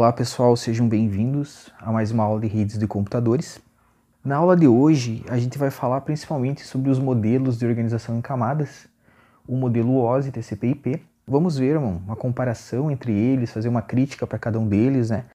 Olá pessoal, sejam bem-vindos a mais uma aula de redes de computadores. Na aula de hoje, a gente vai falar principalmente sobre os modelos de organização em camadas, o modelo OSI, TCP/IP. Vamos ver uma comparação entre eles, fazer uma crítica para cada um deles, né?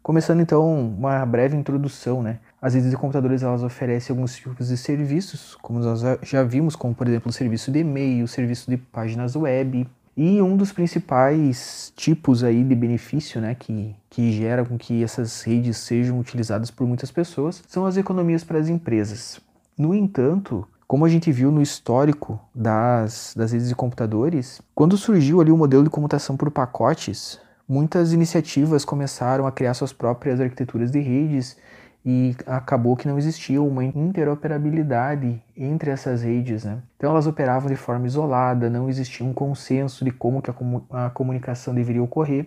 Começando então uma breve introdução, né? As redes de computadores elas oferecem alguns tipos de serviços, como nós já vimos, como por exemplo o serviço de e-mail, o serviço de páginas web, e um dos principais tipos aí de benefício, né, que, que gera com que essas redes sejam utilizadas por muitas pessoas, são as economias para as empresas. No entanto, como a gente viu no histórico das, das redes de computadores, quando surgiu ali o modelo de comutação por pacotes, muitas iniciativas começaram a criar suas próprias arquiteturas de redes e acabou que não existia uma interoperabilidade entre essas redes. Né? Então elas operavam de forma isolada, não existia um consenso de como que a, a comunicação deveria ocorrer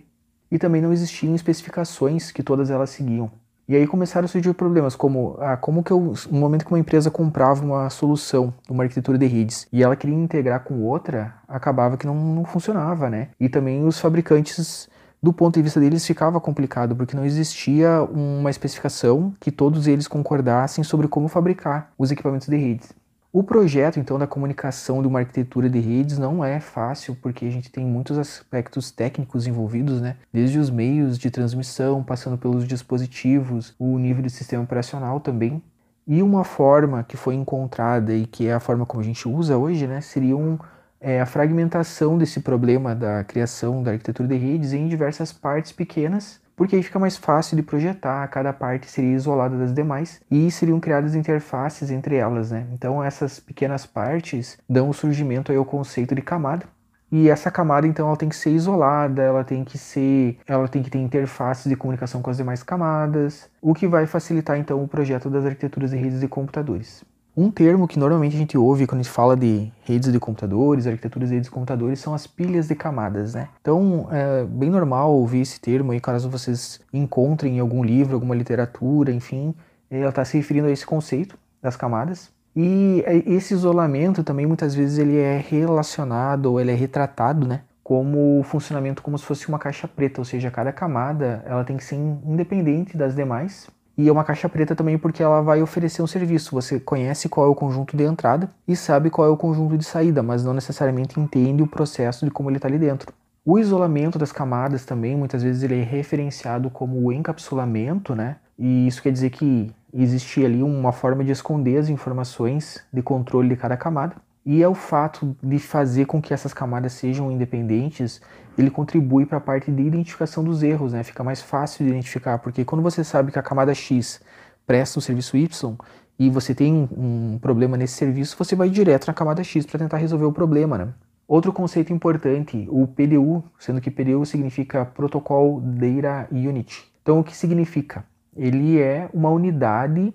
e também não existiam especificações que todas elas seguiam. E aí começaram a surgir problemas, como ah, como que eu, no momento que uma empresa comprava uma solução, uma arquitetura de redes, e ela queria integrar com outra, acabava que não, não funcionava, né? E também os fabricantes do ponto de vista deles ficava complicado, porque não existia uma especificação que todos eles concordassem sobre como fabricar os equipamentos de redes. O projeto, então, da comunicação de uma arquitetura de redes não é fácil, porque a gente tem muitos aspectos técnicos envolvidos, né? Desde os meios de transmissão, passando pelos dispositivos, o nível de sistema operacional também. E uma forma que foi encontrada e que é a forma como a gente usa hoje, né? Seria um é, a fragmentação desse problema da criação da arquitetura de redes em diversas partes pequenas, porque aí fica mais fácil de projetar, cada parte seria isolada das demais e seriam criadas interfaces entre elas, né? Então essas pequenas partes dão surgimento aí ao conceito de camada. E essa camada então ela tem que ser isolada, ela tem que ser, ela tem que ter interfaces de comunicação com as demais camadas, o que vai facilitar então o projeto das arquiteturas de redes de computadores. Um termo que normalmente a gente ouve quando a gente fala de redes de computadores, arquiteturas de redes de computadores, são as pilhas de camadas, né? Então, é bem normal ouvir esse termo aí, caso vocês encontrem em algum livro, alguma literatura, enfim, ela está se referindo a esse conceito das camadas. E é, esse isolamento também muitas vezes ele é relacionado ou ele é retratado, né? Como o funcionamento como se fosse uma caixa preta, ou seja, cada camada ela tem que ser independente das demais e é uma caixa preta também porque ela vai oferecer um serviço. Você conhece qual é o conjunto de entrada e sabe qual é o conjunto de saída, mas não necessariamente entende o processo de como ele está ali dentro. O isolamento das camadas também, muitas vezes ele é referenciado como o encapsulamento, né? E isso quer dizer que existe ali uma forma de esconder as informações de controle de cada camada. E é o fato de fazer com que essas camadas sejam independentes, ele contribui para a parte de identificação dos erros, né? Fica mais fácil de identificar, porque quando você sabe que a camada X presta o serviço Y e você tem um, um problema nesse serviço, você vai direto na camada X para tentar resolver o problema, né? Outro conceito importante, o PDU, sendo que PDU significa Protocol Data Unit. Então, o que significa? Ele é uma unidade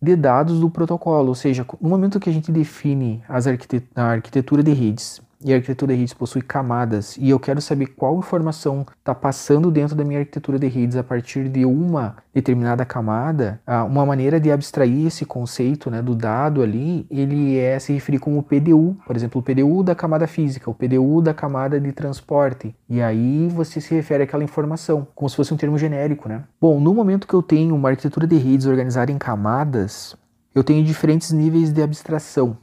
de dados do protocolo, ou seja, no momento que a gente define arquitet a arquitetura de redes e a arquitetura de redes possui camadas e eu quero saber qual informação está passando dentro da minha arquitetura de redes a partir de uma determinada camada, uma maneira de abstrair esse conceito né, do dado ali, ele é se referir como PDU, por exemplo, o PDU da camada física, o PDU da camada de transporte, e aí você se refere àquela informação, como se fosse um termo genérico, né? Bom, no momento que eu tenho uma arquitetura de redes organizada em camadas, eu tenho diferentes níveis de abstração.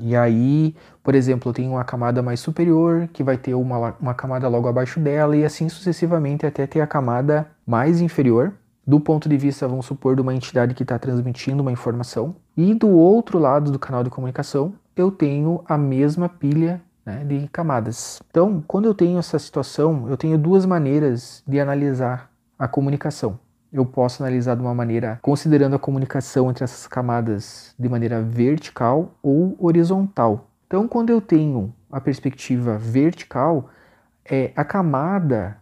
E aí, por exemplo, eu tenho uma camada mais superior, que vai ter uma, uma camada logo abaixo dela, e assim sucessivamente até ter a camada mais inferior, do ponto de vista, vamos supor, de uma entidade que está transmitindo uma informação. E do outro lado do canal de comunicação, eu tenho a mesma pilha né, de camadas. Então, quando eu tenho essa situação, eu tenho duas maneiras de analisar a comunicação eu posso analisar de uma maneira considerando a comunicação entre essas camadas de maneira vertical ou horizontal. Então, quando eu tenho a perspectiva vertical, é a camada,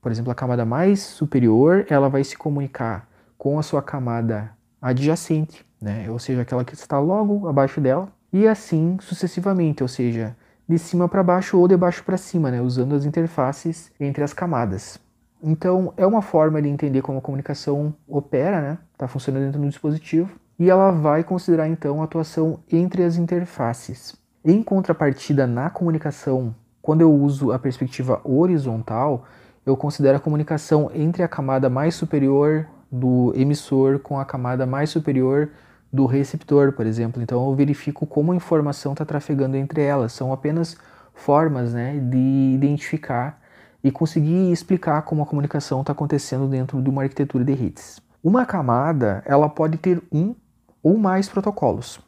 por exemplo, a camada mais superior, ela vai se comunicar com a sua camada adjacente, né? ou seja, aquela que está logo abaixo dela, e assim sucessivamente, ou seja, de cima para baixo ou de baixo para cima, né? usando as interfaces entre as camadas. Então, é uma forma de entender como a comunicação opera, né? Está funcionando dentro do dispositivo. E ela vai considerar, então, a atuação entre as interfaces. Em contrapartida, na comunicação quando eu uso a perspectiva horizontal, eu considero a comunicação entre a camada mais superior do emissor com a camada mais superior do receptor, por exemplo. Então eu verifico como a informação está trafegando entre elas. São apenas formas né, de identificar e conseguir explicar como a comunicação está acontecendo dentro de uma arquitetura de redes. Uma camada ela pode ter um ou mais protocolos,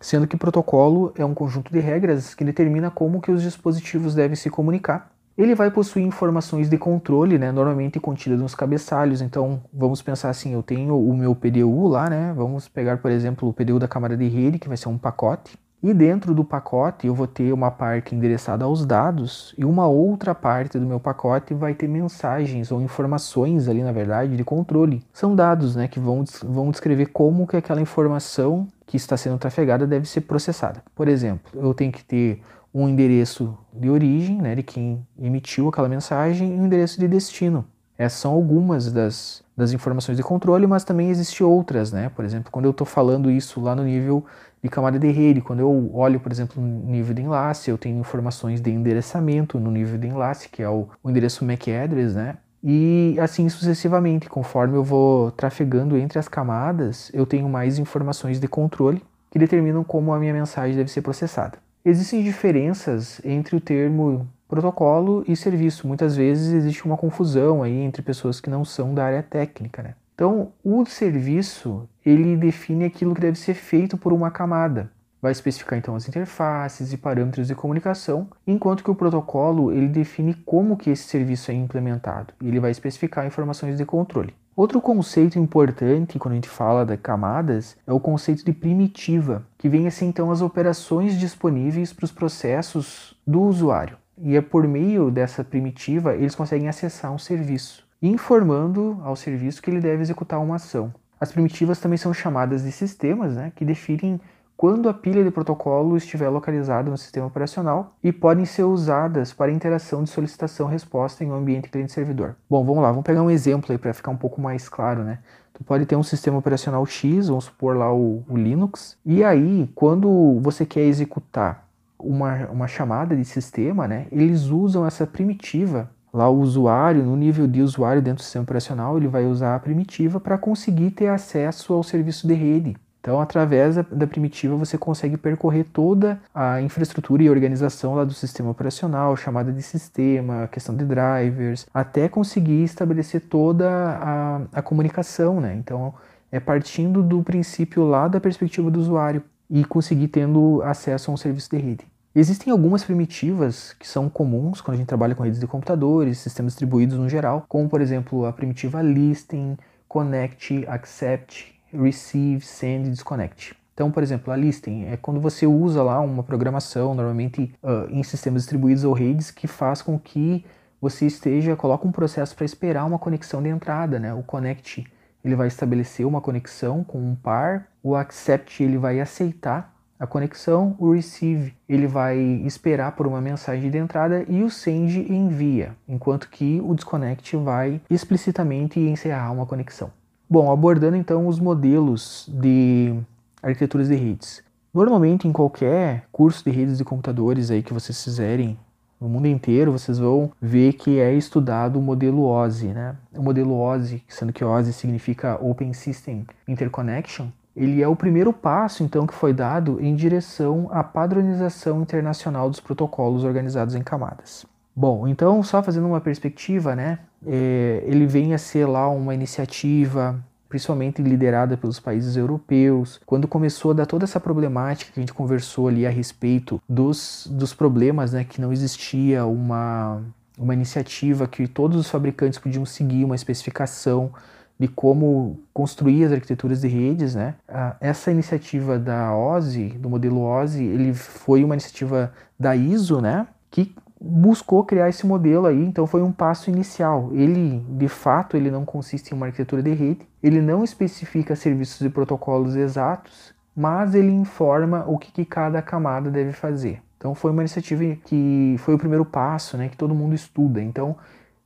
sendo que protocolo é um conjunto de regras que determina como que os dispositivos devem se comunicar. Ele vai possuir informações de controle, né, normalmente contidas nos cabeçalhos. Então, vamos pensar assim, eu tenho o meu PDU lá, né? Vamos pegar, por exemplo, o PDU da camada de rede, que vai ser um pacote. E dentro do pacote eu vou ter uma parte endereçada aos dados e uma outra parte do meu pacote vai ter mensagens ou informações ali, na verdade, de controle. São dados né, que vão, vão descrever como que aquela informação que está sendo trafegada deve ser processada. Por exemplo, eu tenho que ter um endereço de origem, né, de quem emitiu aquela mensagem, e um endereço de destino. Essas são algumas das, das informações de controle, mas também existem outras, né? Por exemplo, quando eu estou falando isso lá no nível de camada de rede. Quando eu olho, por exemplo, no nível de enlace, eu tenho informações de endereçamento no nível de enlace, que é o, o endereço MAC address, né? E assim sucessivamente, conforme eu vou trafegando entre as camadas, eu tenho mais informações de controle que determinam como a minha mensagem deve ser processada. Existem diferenças entre o termo protocolo e serviço. Muitas vezes existe uma confusão aí entre pessoas que não são da área técnica, né? Então, o serviço, ele define aquilo que deve ser feito por uma camada. Vai especificar então as interfaces e parâmetros de comunicação, enquanto que o protocolo ele define como que esse serviço é implementado. Ele vai especificar informações de controle. Outro conceito importante quando a gente fala de camadas é o conceito de primitiva, que vem a ser então as operações disponíveis para os processos do usuário. E é por meio dessa primitiva eles conseguem acessar um serviço informando ao serviço que ele deve executar uma ação. As primitivas também são chamadas de sistemas, né, que definem quando a pilha de protocolo estiver localizada no sistema operacional e podem ser usadas para interação de solicitação-resposta em um ambiente cliente-servidor. Bom, vamos lá, vamos pegar um exemplo aí para ficar um pouco mais claro, né? Tu pode ter um sistema operacional X, vamos supor lá o, o Linux, e aí quando você quer executar uma, uma chamada de sistema, né, eles usam essa primitiva Lá o usuário, no nível de usuário dentro do sistema operacional, ele vai usar a primitiva para conseguir ter acesso ao serviço de rede. Então, através da, primitiva, você consegue percorrer toda a infraestrutura e organização lá do sistema operacional, chamada de sistema, questão de drivers, até conseguir estabelecer toda a, a comunicação, né? Então, é partindo do princípio lá da perspectiva do usuário e conseguir tendo acesso a um serviço de rede. Existem algumas primitivas que são comuns quando a gente trabalha com redes de computadores, sistemas distribuídos no geral, como por exemplo a primitiva listing, connect, accept, receive, send disconnect. Então, por exemplo, a listing é quando você usa lá uma programação, normalmente uh, em sistemas distribuídos ou redes, que faz com que você esteja, coloca um processo para esperar uma conexão de entrada, né? O connect ele vai estabelecer uma conexão com um par, o accept ele vai aceitar a conexão, o receive ele vai esperar por uma mensagem de entrada e o send envia, enquanto que o disconnect vai explicitamente encerrar uma conexão. Bom, abordando então os modelos de arquiteturas de redes. Normalmente em qualquer curso de redes de computadores aí que vocês fizerem no mundo inteiro, vocês vão ver que é estudado o modelo OSI, né? O modelo OSI, sendo que OSI significa Open System Interconnection, ele é o primeiro passo, então, que foi dado em direção à padronização internacional dos protocolos organizados em camadas. Bom, então, só fazendo uma perspectiva, né, é, ele vem a ser lá uma iniciativa principalmente liderada pelos países europeus, quando começou a dar toda essa problemática que a gente conversou ali a respeito dos, dos problemas, né, que não existia uma, uma iniciativa que todos os fabricantes podiam seguir uma especificação de como construir as arquiteturas de redes, né? Essa iniciativa da OSI, do modelo OSI, ele foi uma iniciativa da ISO, né? Que buscou criar esse modelo aí, então foi um passo inicial. Ele, de fato, ele não consiste em uma arquitetura de rede, ele não especifica serviços e protocolos exatos, mas ele informa o que, que cada camada deve fazer. Então foi uma iniciativa que foi o primeiro passo, né, que todo mundo estuda. Então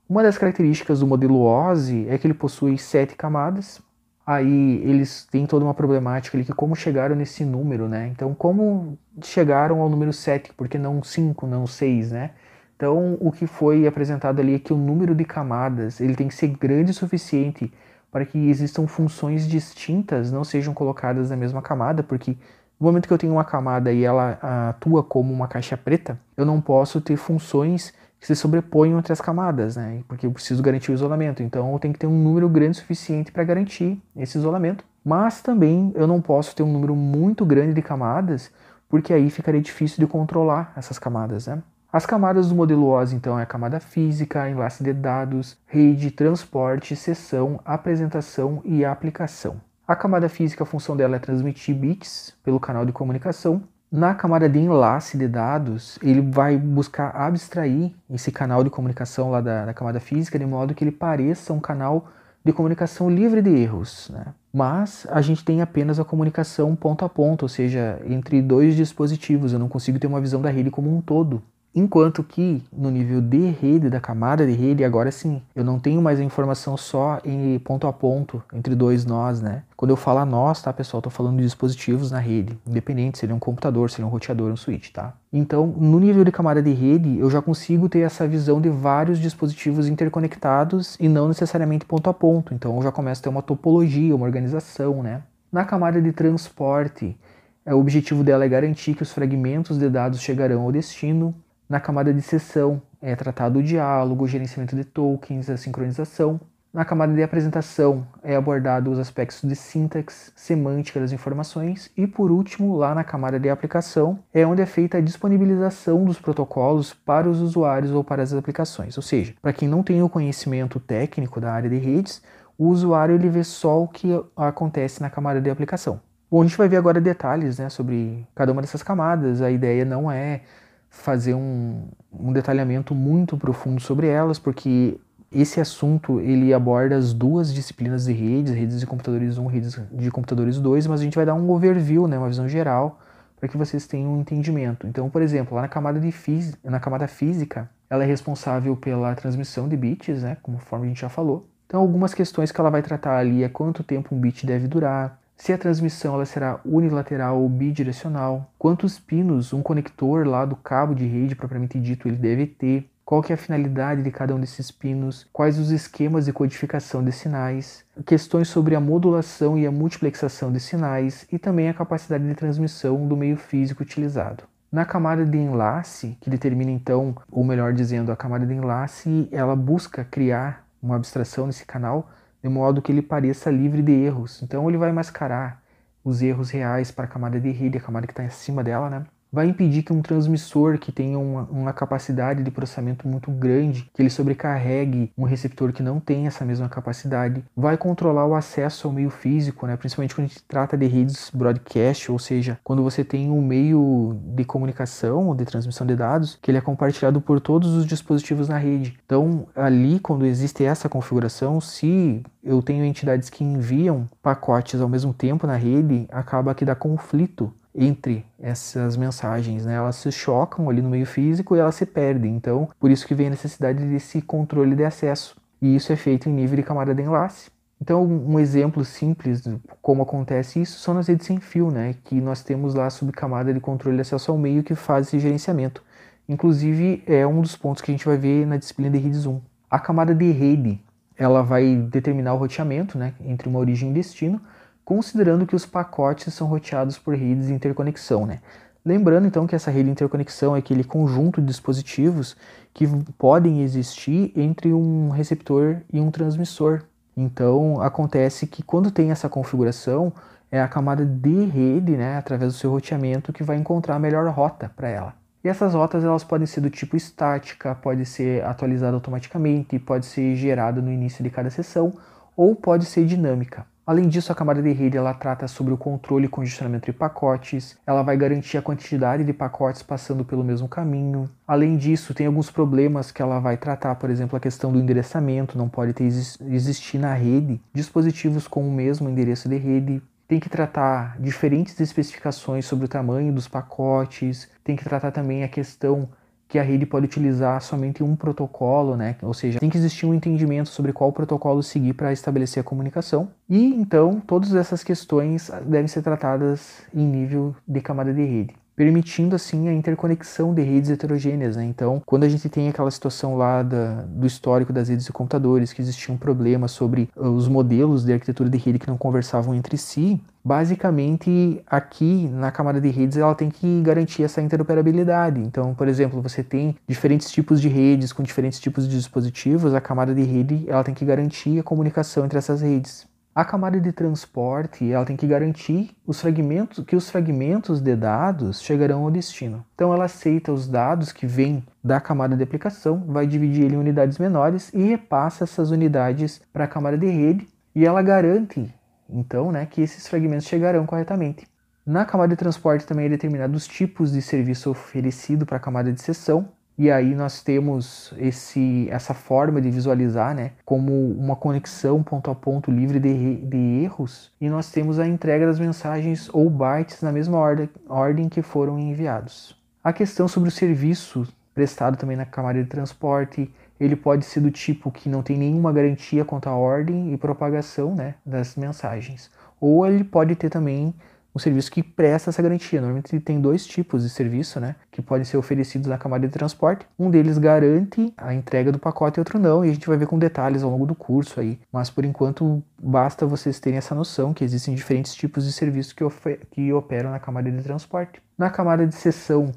uma das características do modelo OSI é que ele possui sete camadas. Aí eles têm toda uma problemática ali que como chegaram nesse número, né? Então como chegaram ao número 7, por que não 5, não 6, né? Então, o que foi apresentado ali é que o número de camadas ele tem que ser grande o suficiente para que existam funções distintas não sejam colocadas na mesma camada, porque no momento que eu tenho uma camada e ela atua como uma caixa preta, eu não posso ter funções que se sobreponham entre as camadas, né? Porque eu preciso garantir o isolamento. Então eu tenho que ter um número grande suficiente para garantir esse isolamento. Mas também eu não posso ter um número muito grande de camadas, porque aí ficaria difícil de controlar essas camadas, né? As camadas do modelo OS, então, é a camada física, enlace de dados, rede, transporte, sessão, apresentação e aplicação. A camada física, a função dela é transmitir bits pelo canal de comunicação. Na camada de enlace de dados, ele vai buscar abstrair esse canal de comunicação lá da, da camada física de modo que ele pareça um canal de comunicação livre de erros. Né? Mas a gente tem apenas a comunicação ponto a ponto, ou seja, entre dois dispositivos. Eu não consigo ter uma visão da rede como um todo. Enquanto que no nível de rede, da camada de rede, agora sim, eu não tenho mais a informação só em ponto a ponto entre dois nós, né? Quando eu falo nós, tá, pessoal, tô falando de dispositivos na rede, independente se ele é um computador, se ele é um roteador, um switch, tá? Então, no nível de camada de rede, eu já consigo ter essa visão de vários dispositivos interconectados e não necessariamente ponto a ponto. Então, eu já começo a ter uma topologia, uma organização, né? Na camada de transporte, o objetivo dela é garantir que os fragmentos de dados chegarão ao destino na camada de sessão é tratado o diálogo, o gerenciamento de tokens, a sincronização. Na camada de apresentação é abordado os aspectos de sintaxe, semântica das informações e por último, lá na camada de aplicação, é onde é feita a disponibilização dos protocolos para os usuários ou para as aplicações. Ou seja, para quem não tem o conhecimento técnico da área de redes, o usuário ele vê só o que acontece na camada de aplicação. Bom, a gente vai ver agora detalhes né, sobre cada uma dessas camadas. A ideia não é fazer um, um detalhamento muito profundo sobre elas, porque esse assunto ele aborda as duas disciplinas de redes, redes de computadores 1, redes de computadores 2, mas a gente vai dar um overview, né, uma visão geral, para que vocês tenham um entendimento. Então, por exemplo, lá na camada, de na camada física, ela é responsável pela transmissão de bits, né, conforme a gente já falou. Então, algumas questões que ela vai tratar ali é quanto tempo um bit deve durar, se a transmissão ela será unilateral ou bidirecional, quantos pinos um conector lá do cabo de rede propriamente dito ele deve ter, qual que é a finalidade de cada um desses pinos, quais os esquemas de codificação de sinais, questões sobre a modulação e a multiplexação de sinais e também a capacidade de transmissão do meio físico utilizado. Na camada de enlace, que determina então, ou melhor dizendo, a camada de enlace, ela busca criar uma abstração nesse canal de modo que ele pareça livre de erros. Então ele vai mascarar os erros reais para a camada de rede, a camada que está acima dela, né? Vai impedir que um transmissor que tenha uma, uma, capacidade de processamento muito grande, que ele sobrecarregue um receptor que não tem essa mesma capacidade, vai controlar o acesso ao meio físico, né? principalmente quando a gente trata de redes broadcast, ou seja, quando você tem um meio de comunicação ou de transmissão de dados que ele é compartilhado por todos os dispositivos na rede. Então, ali, quando existe essa configuração, se eu tenho entidades que enviam pacotes ao mesmo tempo na rede, acaba que dá conflito entre essas mensagens, né? Elas se chocam ali no meio físico e elas se perdem. Então, por isso que vem a necessidade desse controle de acesso. E isso é feito em nível de camada de enlace. Então, um exemplo simples de como acontece isso são nas redes sem fio, né? Que nós temos lá a subcamada de controle de acesso ao meio que faz esse gerenciamento. Inclusive, é um dos pontos que a gente vai ver na disciplina de redes 1. A camada de rede, ela vai determinar o roteamento, né? Entre uma origem e destino, considerando que os pacotes são roteados por redes de interconexão. Né? Lembrando então que essa rede de interconexão é aquele conjunto de dispositivos que podem existir entre um receptor e um transmissor. Então acontece que quando tem essa configuração, é a camada de rede, né, através do seu roteamento, que vai encontrar a melhor rota para ela. E essas rotas elas podem ser do tipo estática, pode ser atualizada automaticamente, pode ser gerada no início de cada sessão ou pode ser dinâmica. Além disso, a camada de rede ela trata sobre o controle e congestionamento de pacotes, ela vai garantir a quantidade de pacotes passando pelo mesmo caminho. Além disso, tem alguns problemas que ela vai tratar, por exemplo, a questão do endereçamento, não pode ter, existir na rede dispositivos com o mesmo endereço de rede. Tem que tratar diferentes especificações sobre o tamanho dos pacotes, tem que tratar também a questão que a rede pode utilizar somente um protocolo, né? Ou seja, tem que existir um entendimento sobre qual protocolo seguir para estabelecer a comunicação. E então, todas essas questões devem ser tratadas em nível de camada de rede. Permitindo assim a interconexão de redes heterogêneas. Né? Então, quando a gente tem aquela situação lá da, do histórico das redes de computadores, que existia um problema sobre uh, os modelos de arquitetura de rede que não conversavam entre si, basicamente aqui na camada de redes ela tem que garantir essa interoperabilidade. Então, por exemplo, você tem diferentes tipos de redes com diferentes tipos de dispositivos, a camada de rede ela tem que garantir a comunicação entre essas redes. A camada de transporte ela tem que garantir os fragmentos, que os fragmentos de dados chegarão ao destino. Então ela aceita os dados que vêm da camada de aplicação, vai dividir ele em unidades menores e repassa essas unidades para a camada de rede e ela garante então né, que esses fragmentos chegarão corretamente. Na camada de transporte também é determinado os tipos de serviço oferecido para a camada de sessão e aí nós temos esse, essa forma de visualizar né, como uma conexão ponto a ponto livre de, de erros. E nós temos a entrega das mensagens ou bytes na mesma ordem, ordem que foram enviados. A questão sobre o serviço prestado também na camada de transporte, ele pode ser do tipo que não tem nenhuma garantia quanto à ordem e propagação né, das mensagens. Ou ele pode ter também um serviço que presta essa garantia. Normalmente tem dois tipos de serviço, né, que podem ser oferecidos na camada de transporte. Um deles garante a entrega do pacote e outro não, e a gente vai ver com detalhes ao longo do curso aí. Mas por enquanto basta vocês terem essa noção que existem diferentes tipos de serviços que, que operam na camada de transporte. Na camada de sessão,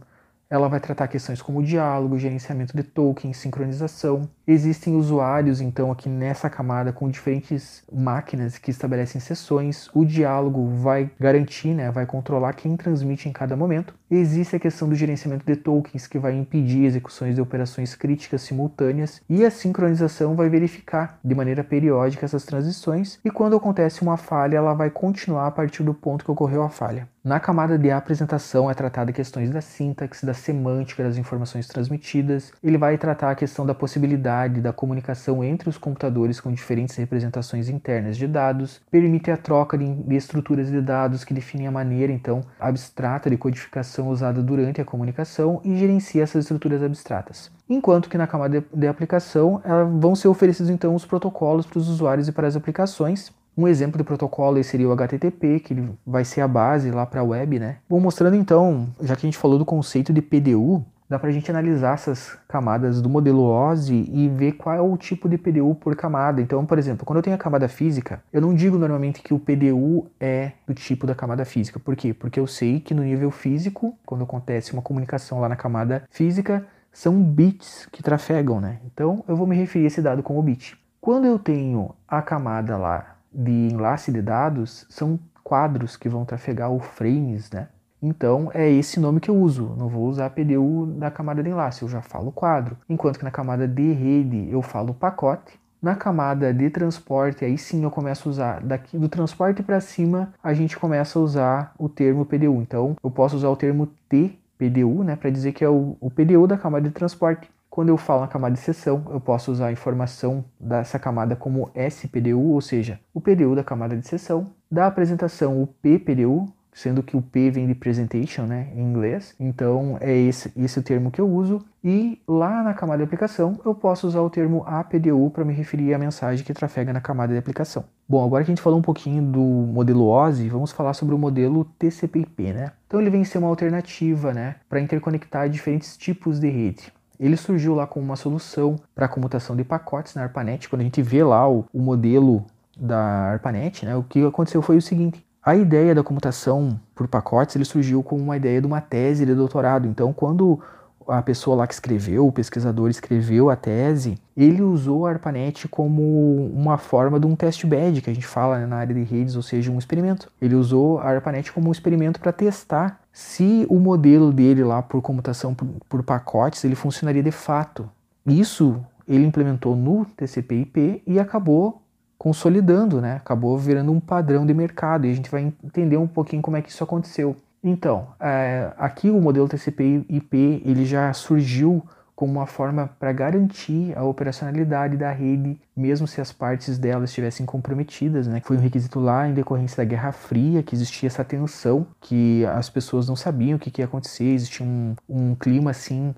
ela vai tratar questões como diálogo, gerenciamento de tokens, sincronização. Existem usuários, então, aqui nessa camada com diferentes máquinas que estabelecem sessões. O diálogo vai garantir, né, vai controlar quem transmite em cada momento. Existe a questão do gerenciamento de tokens, que vai impedir execuções de operações críticas simultâneas. E a sincronização vai verificar de maneira periódica essas transições. E quando acontece uma falha, ela vai continuar a partir do ponto que ocorreu a falha. Na camada de apresentação é tratada questões da sintaxe, da semântica das informações transmitidas. Ele vai tratar a questão da possibilidade da comunicação entre os computadores com diferentes representações internas de dados. Permite a troca de, estruturas de dados que definem a maneira então abstrata de codificação usada durante a comunicação e gerencia essas estruturas abstratas. Enquanto que na camada de, aplicação vão ser oferecidos então os protocolos para os usuários e para as aplicações um exemplo de protocolo seria o HTTP, que vai ser a base lá para a web, né? Vou mostrando então, já que a gente falou do conceito de PDU, dá para a gente analisar essas camadas do modelo OSI e ver qual é o tipo de PDU por camada. Então, por exemplo, quando eu tenho a camada física, eu não digo normalmente que o PDU é do tipo da camada física. Por quê? Porque eu sei que no nível físico, quando acontece uma comunicação lá na camada física, são bits que trafegam, né? Então, eu vou me referir a esse dado como bit. Quando eu tenho a camada lá de enlace de dados são quadros que vão trafegar o frames, né? Então é esse nome que eu uso. Não vou usar PDU da camada de enlace, eu já falo quadro. Enquanto que na camada de rede eu falo pacote. Na camada de transporte, aí sim eu começo a usar daqui do transporte para cima, a gente começa a usar o termo PDU. Então eu posso usar o termo TPDU, né, para dizer que é o, o PDU da camada de transporte. Quando eu falo na camada de sessão, eu posso usar a informação dessa camada como SPDU, ou seja, o PDU da camada de sessão. Da apresentação, o PPDU, sendo que o P vem de presentation, né, em inglês. Então é esse, esse o termo que eu uso. E lá na camada de aplicação, eu posso usar o termo APDU para me referir à mensagem que trafega na camada de aplicação. Bom, agora que a gente falou um pouquinho do modelo OSI, vamos falar sobre o modelo TCP/IP, né? Então ele vem ser uma alternativa, né, para interconectar diferentes tipos de rede. Ele surgiu lá como uma solução para a comutação de pacotes na ARPANET. Quando a gente vê lá o, o modelo da ARPANET, né, o que aconteceu foi o seguinte: a ideia da comutação por pacotes ele surgiu como uma ideia de uma tese de doutorado. Então, quando a pessoa lá que escreveu, o pesquisador escreveu a tese, ele usou a ARPANET como uma forma de um test bed, que a gente fala né, na área de redes, ou seja, um experimento. Ele usou a ARPANET como um experimento para testar se o modelo dele lá por comutação por, por pacotes ele funcionaria de fato. Isso ele implementou no TCP/IP e acabou consolidando, né? Acabou virando um padrão de mercado e a gente vai entender um pouquinho como é que isso aconteceu. Então, é, aqui o modelo TCP/IP ele já surgiu como uma forma para garantir a operacionalidade da rede, mesmo se as partes dela estivessem comprometidas, né? Foi um requisito lá em decorrência da Guerra Fria que existia essa tensão, que as pessoas não sabiam o que, que ia acontecer, existia um, um clima assim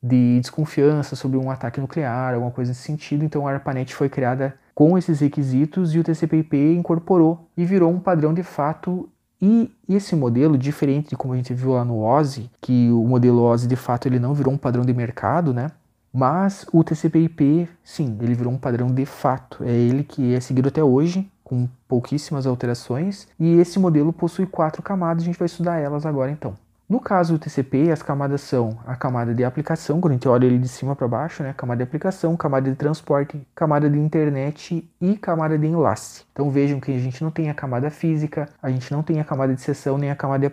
de desconfiança sobre um ataque nuclear, alguma coisa nesse sentido. Então a ARPANET foi criada com esses requisitos e o TCP/IP incorporou e virou um padrão de fato E esse modelo, diferente de como a gente viu lá no OSI, que o modelo OSI de fato ele não virou um padrão de mercado, né? Mas o TCP/IP, sim, ele virou um padrão de fato. É ele que é seguido até hoje, com pouquíssimas alterações. E esse modelo possui quatro camadas, a gente vai estudar elas agora então. No caso do TCP, as camadas são a camada de aplicação, quando a gente olha ele de cima para baixo, né? Camada de aplicação, camada de transporte, camada de internet e camada de enlace. Então vejam que a gente não tem a camada física, a gente não tem a camada de sessão nem a camada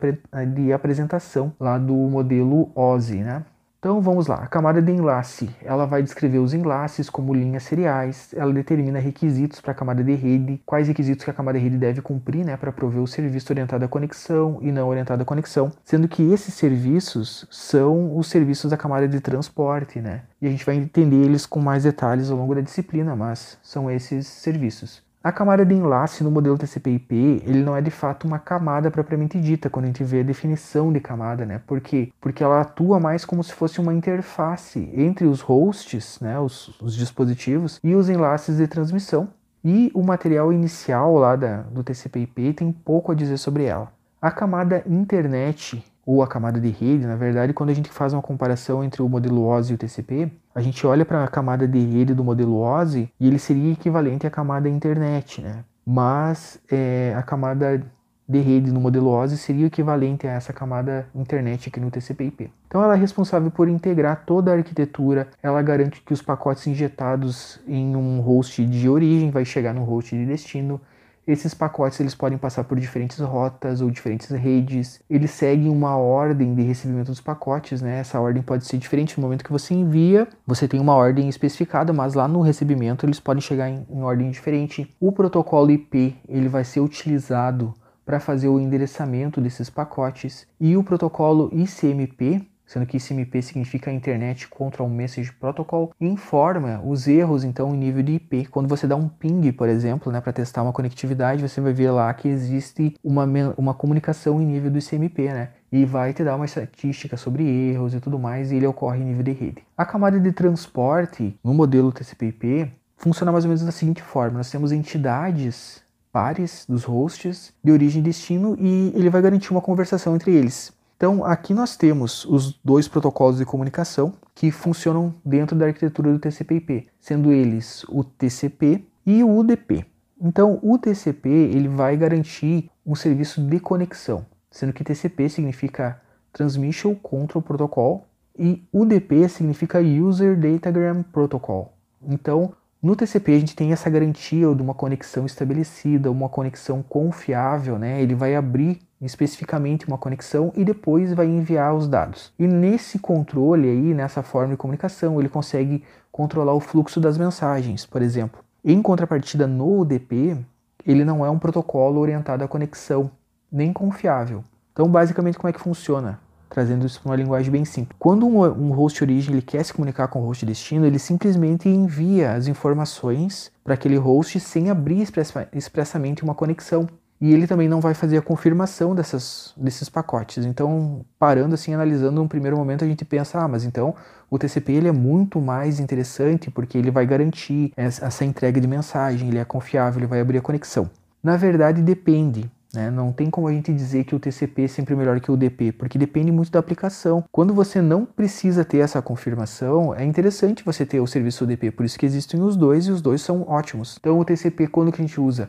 de, apresentação lá do modelo OSI, né? Então vamos lá, a camada de enlace, ela vai descrever os enlaces como linhas seriais, ela determina requisitos para a camada de rede, quais requisitos que a camada de rede deve cumprir né, para prover o serviço orientado à conexão e não orientado à conexão, sendo que esses serviços são os serviços da camada de transporte, né? E a gente vai entender eles com mais detalhes ao longo da disciplina, mas são esses serviços. A camada de enlace no modelo TCP/IP, ele não é de fato uma camada propriamente dita quando a gente vê a definição de camada, né? Por quê? Porque ela atua mais como se fosse uma interface entre os hosts, né, os, os dispositivos e os enlaces de transmissão. E o material inicial lá da, do TCP/IP tem pouco a dizer sobre ela. A camada internet ou a camada de rede, na verdade, quando a gente faz uma comparação entre o modelo OSI e o TCP, a gente olha para a camada de rede do modelo OSI e ele seria equivalente à camada internet, né? Mas é, a camada de rede no modelo OSI seria equivalente a essa camada internet aqui no TCP/IP. Então ela é responsável por integrar toda a arquitetura, ela garante que os pacotes injetados em um host de origem vai chegar no host de destino, esses pacotes eles podem passar por diferentes rotas ou diferentes redes. Eles seguem uma ordem de recebimento dos pacotes, né? Essa ordem pode ser diferente no momento que você envia. Você tem uma ordem especificada, mas lá no recebimento eles podem chegar em, em ordem diferente. O protocolo IP ele vai ser utilizado para fazer o endereçamento desses pacotes e o protocolo ICMP sendo que ICMP significa Internet Control Message Protocol, informa os erros então em nível de IP. Quando você dá um ping, por exemplo, né, para testar uma conectividade, você vai ver lá que existe uma, uma comunicação em nível do ICMP, né? E vai te dar uma estatística sobre erros e tudo mais, e ele ocorre em nível de rede. A camada de transporte no modelo TCP/IP funciona mais ou menos da seguinte forma: nós temos entidades pares dos hosts de origem e destino e ele vai garantir uma conversação entre eles. Então, aqui nós temos os dois protocolos de comunicação que funcionam dentro da arquitetura do TCP/IP, sendo eles o TCP e o UDP. Então, o TCP ele vai garantir um serviço de conexão, sendo que TCP significa Transmission Control Protocol e UDP significa User Datagram Protocol. Então, no TCP a gente tem essa garantia de uma conexão estabelecida, uma conexão confiável, né? Ele vai abrir especificamente uma conexão e depois vai enviar os dados. E nesse controle aí, nessa forma de comunicação, ele consegue controlar o fluxo das mensagens, por exemplo. Em contrapartida, no UDP, ele não é um protocolo orientado à conexão, nem confiável. Então, basicamente, como é que funciona? Trazendo isso para uma linguagem bem simples. Quando um, host origem ele quer se comunicar com o host destino, ele simplesmente envia as informações para aquele host sem abrir expressa, expressamente uma conexão e ele também não vai fazer a confirmação dessas, desses pacotes. Então, parando assim, analisando num primeiro momento, a gente pensa, ah, mas então o TCP ele é muito mais interessante porque ele vai garantir essa entrega de mensagem, ele é confiável, ele vai abrir a conexão. Na verdade, depende. Né? Não tem como a gente dizer que o TCP é sempre melhor que o UDP, porque depende muito da aplicação. Quando você não precisa ter essa confirmação, é interessante você ter o serviço UDP, por isso que existem os dois e os dois são ótimos. Então, o TCP, quando que a gente usa?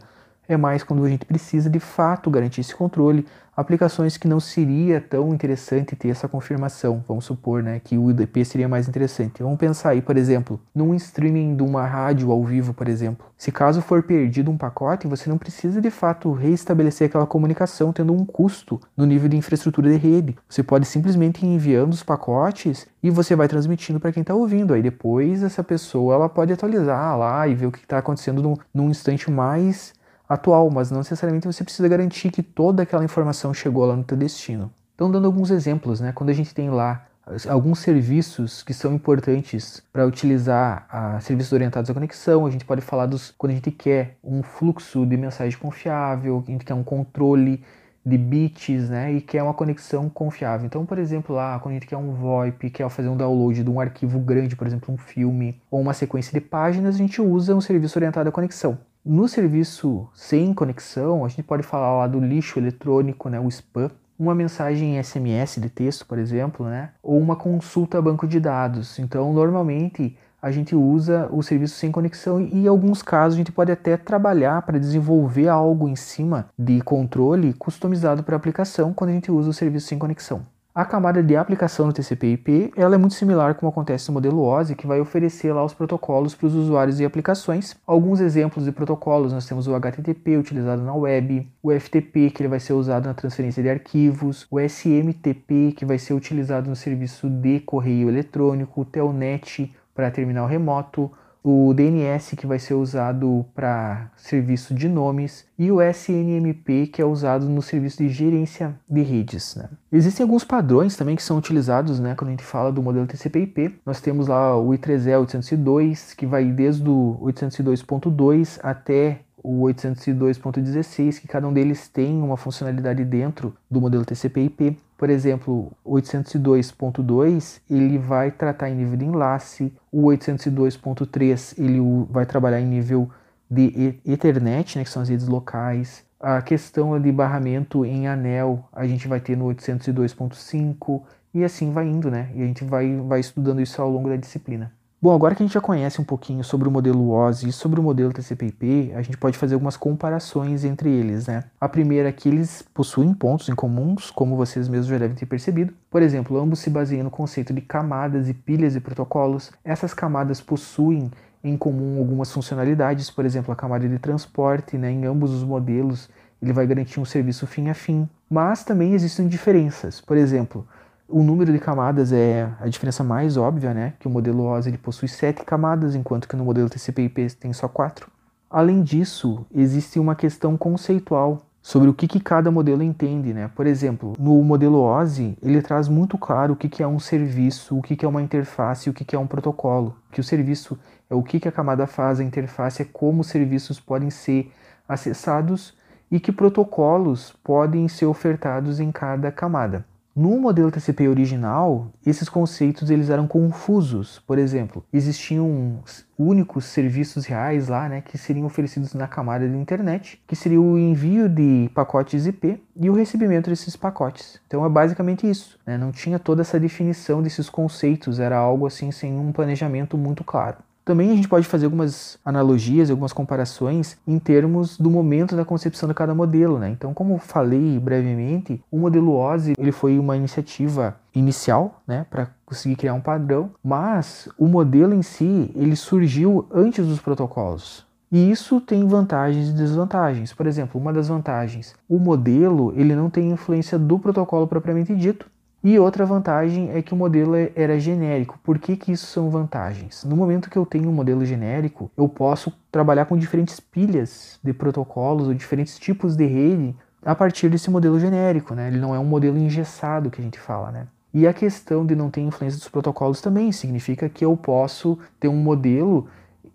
É mais quando a gente precisa de fato garantir esse controle. Aplicações que não seria tão interessante ter essa confirmação, vamos supor né, que o IDP seria mais interessante. Vamos pensar aí, por exemplo, num streaming de uma rádio ao vivo, por exemplo. Se caso for perdido um pacote, você não precisa de fato reestabelecer aquela comunicação tendo um custo no nível de infraestrutura de rede. Você pode simplesmente ir enviando os pacotes e você vai transmitindo para quem está ouvindo. Aí depois essa pessoa ela pode atualizar lá e ver o que está acontecendo num, num instante mais atual, mas não necessariamente você precisa garantir que toda aquela informação chegou lá no teu destino. Então, dando alguns exemplos, né? Quando a gente tem lá alguns serviços que são importantes para utilizar a serviços orientados à conexão, a gente pode falar dos quando a gente quer um fluxo de mensagem confiável, a gente quer um controle de bits, né, e quer uma conexão confiável. Então, por exemplo, lá, quando a gente quer um VoIP, quer fazer um download de um arquivo grande, por exemplo, um filme ou uma sequência de páginas, a gente usa um serviço orientado à conexão. No serviço sem conexão, a gente pode falar lá do lixo eletrônico, né, o spam, uma mensagem SMS de texto, por exemplo, né, ou uma consulta a banco de dados. Então, normalmente a gente usa o serviço sem conexão e em alguns casos a gente pode até trabalhar para desenvolver algo em cima de controle customizado para a aplicação quando a gente usa o serviço sem conexão. A camada de aplicação do TCP/IP ela é muito similar como acontece no modelo OSI, que vai oferecer lá os protocolos para os usuários e aplicações. Alguns exemplos de protocolos, nós temos o HTTP utilizado na web, o FTP que ele vai ser usado na transferência de arquivos, o SMTP que vai ser utilizado no serviço de correio eletrônico, o Telnet para terminal remoto, o DNS que vai ser usado para serviço de nomes e o SNMP que é usado no serviço de gerência de redes. Né? Existem alguns padrões também que são utilizados né, quando a gente fala do modelo TCP/IP. Nós temos lá o I3E 802 que vai desde o 802.2 até o 802.16, que cada um deles tem uma funcionalidade dentro do modelo TCP/IP. Por exemplo, o 802.2 ele vai tratar em nível de enlace, o 802.3 ele vai trabalhar em nível de Ethernet, né, que são as redes locais. A questão de barramento em anel a gente vai ter no 802.5 e assim vai indo, né? E a gente vai, vai estudando isso ao longo da disciplina. Bom, agora que a gente já conhece um pouquinho sobre o modelo OSI e sobre o modelo TCP/IP, a gente pode fazer algumas comparações entre eles, né? A primeira é que eles possuem pontos em comuns, como vocês mesmos já devem ter percebido. Por exemplo, ambos se baseiam no conceito de camadas e pilhas de protocolos. Essas camadas possuem em comum algumas funcionalidades, por exemplo, a camada de transporte, né? Em ambos os modelos, ele vai garantir um serviço fim a fim. Mas também existem diferenças. Por exemplo, o número de camadas é a diferença mais óbvia, né? Que o modelo OSI ele possui sete camadas, enquanto que no modelo TCP/IP tem só quatro. Além disso, existe uma questão conceitual sobre o que, que cada modelo entende, né? Por exemplo, no modelo OSI, ele traz muito claro o que, que é um serviço, o que, que é uma interface o que, que é um protocolo. Que o serviço é o que, que a camada faz, a interface é como os serviços podem ser acessados e que protocolos podem ser ofertados em cada camada. No modelo TCP original, esses conceitos eles eram confusos. Por exemplo, existiam únicos serviços reais lá, né, que seriam oferecidos na camada de internet, que seria o envio de pacotes IP e o recebimento desses pacotes. Então é basicamente isso. Né? Não tinha toda essa definição desses conceitos, era algo assim sem um planejamento muito claro. Também a gente pode fazer algumas analogias, algumas comparações em termos do momento da concepção de cada modelo, né? Então, como falei brevemente, o modelo OSI ele foi uma iniciativa inicial, né, para conseguir criar um padrão, mas o modelo em si ele surgiu antes dos protocolos. E isso tem vantagens e desvantagens. Por exemplo, uma das vantagens, o modelo ele não tem influência do protocolo propriamente dito, e outra vantagem é que o modelo é, era genérico. Por que, que isso são vantagens? No momento que eu tenho um modelo genérico, eu posso trabalhar com diferentes pilhas de protocolos ou diferentes tipos de rede a partir desse modelo genérico, né? Ele não é um modelo engessado que a gente fala, né? E a questão de não ter influência dos protocolos também significa que eu posso ter um modelo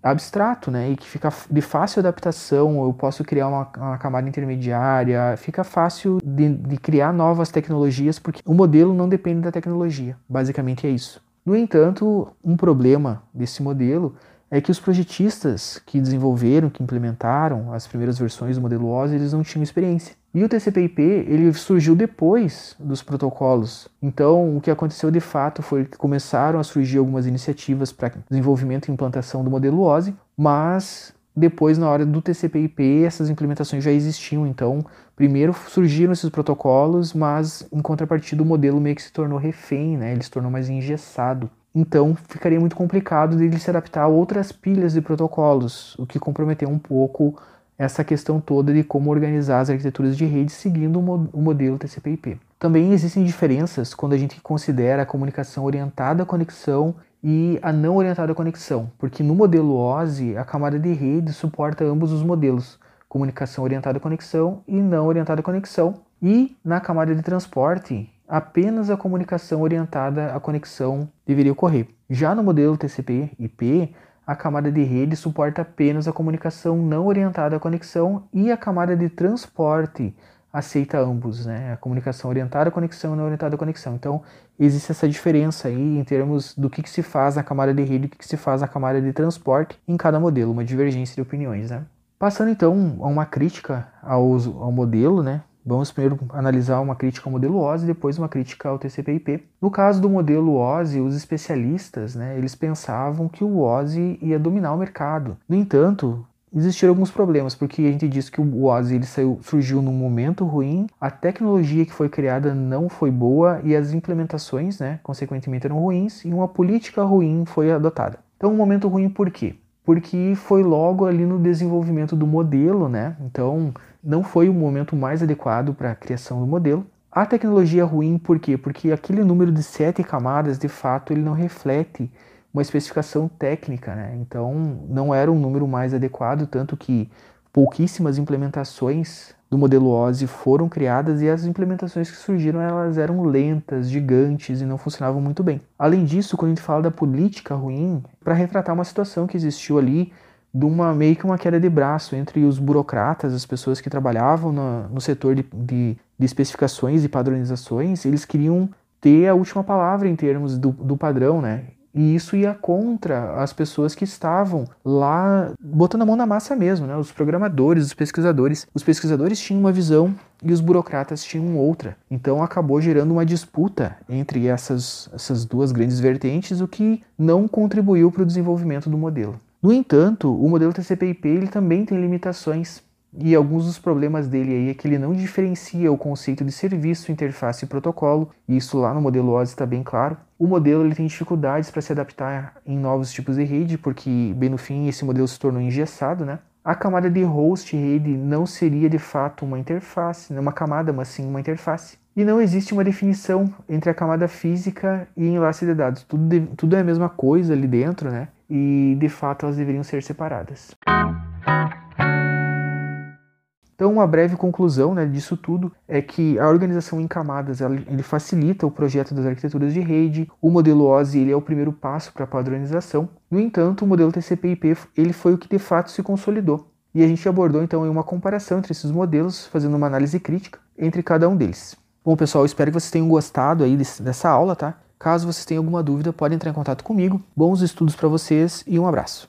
abstrato, né? E que fica de fácil adaptação, eu posso criar uma, uma camada intermediária, fica fácil de, de, criar novas tecnologias, porque o modelo não depende da tecnologia. Basicamente é isso. No entanto, um problema desse modelo é que os projetistas que desenvolveram, que implementaram as primeiras versões do modelo OSI, eles não tinham experiência. E o TCP/IP ele surgiu depois dos protocolos. Então, o que aconteceu de fato foi que começaram a surgir algumas iniciativas para desenvolvimento e implantação do modelo OSI, mas depois, na hora do TCP/IP, essas implementações já existiam. Então, primeiro surgiram esses protocolos, mas em contrapartida o modelo meio que se tornou refém, né? Ele se tornou mais engessado. Então, ficaria muito complicado dele se adaptar a outras pilhas de protocolos, o que comprometeu um pouco essa questão toda de como organizar as arquiteturas de rede seguindo o modelo TCP/IP. Também existem diferenças quando a gente considera a comunicação orientada à conexão e a não orientada à conexão, porque no modelo OSI a camada de rede suporta ambos os modelos, comunicação orientada à conexão e não orientada à conexão, e na camada de transporte apenas a comunicação orientada à conexão deveria ocorrer. Já no modelo TCP/IP a camada de rede suporta apenas a comunicação não orientada à conexão e a camada de transporte aceita ambos, né? A comunicação orientada à conexão e não orientada à conexão. Então, existe essa diferença aí em termos do que, que se faz na camada de rede e o que, que se faz na camada de transporte em cada modelo, uma divergência de opiniões, né? Passando então a uma crítica ao, ao modelo, né? Vamos primeiro analisar uma crítica ao modelo OSI, depois uma crítica ao TCP/IP. No caso do modelo OSI, os especialistas, né, eles pensavam que o OSI ia dominar o mercado. No entanto, existiram alguns problemas, porque a gente disse que o OSI ele saiu, surgiu num momento ruim, a tecnologia que foi criada não foi boa e as implementações, né, consequentemente, eram ruins e uma política ruim foi adotada. Então, um momento ruim por quê? Porque foi logo ali no desenvolvimento do modelo, né? Então, não foi o momento mais adequado para a criação do modelo. A tecnologia é ruim por quê? Porque aquele número de sete camadas, de fato, ele não reflete uma especificação técnica, né? Então, não era um número mais adequado, tanto que pouquíssimas implementações do modelo OSI foram criadas e as implementações que surgiram elas eram lentas, gigantes e não funcionavam muito bem. Além disso, quando a gente fala da política ruim, para retratar uma situação que existiu ali de uma meio que uma queda de braço entre os burocratas, as pessoas que trabalhavam no, setor de, de, de, especificações e padronizações, eles queriam ter a última palavra em termos do, do padrão, né? E isso ia contra as pessoas que estavam lá botando a mão na massa mesmo, né? Os programadores, os pesquisadores. Os pesquisadores tinham uma visão e os burocratas tinham outra. Então acabou gerando uma disputa entre essas, essas duas grandes vertentes, o que não contribuiu para o desenvolvimento do modelo. No entanto, o modelo TCP/IP ele também tem limitações e alguns dos problemas dele aí é que ele não diferencia o conceito de serviço, interface e protocolo, e isso lá no modelo OSI está bem claro. O modelo ele tem dificuldades para se adaptar em novos tipos de rede, porque bem no fim esse modelo se tornou engessado, né? A camada de host rede não seria de fato uma interface, não uma camada, mas sim uma interface. E não existe uma definição entre a camada física e enlace de dados. Tudo, de, tudo é a mesma coisa ali dentro, né? E de fato elas deveriam ser separadas. Então, uma breve conclusão né, disso tudo é que a organização em camadas ela, ele facilita o projeto das arquiteturas de rede. O modelo OSI ele é o primeiro passo para a padronização. No entanto, o modelo TCP/IP ele foi o que de fato se consolidou. E a gente abordou então uma comparação entre esses modelos, fazendo uma análise crítica entre cada um deles. Bom, pessoal, espero que vocês tenham gostado aí desse, dessa aula, tá? Caso vocês tenham alguma dúvida, podem entrar em contato comigo. Bons estudos para vocês e um abraço.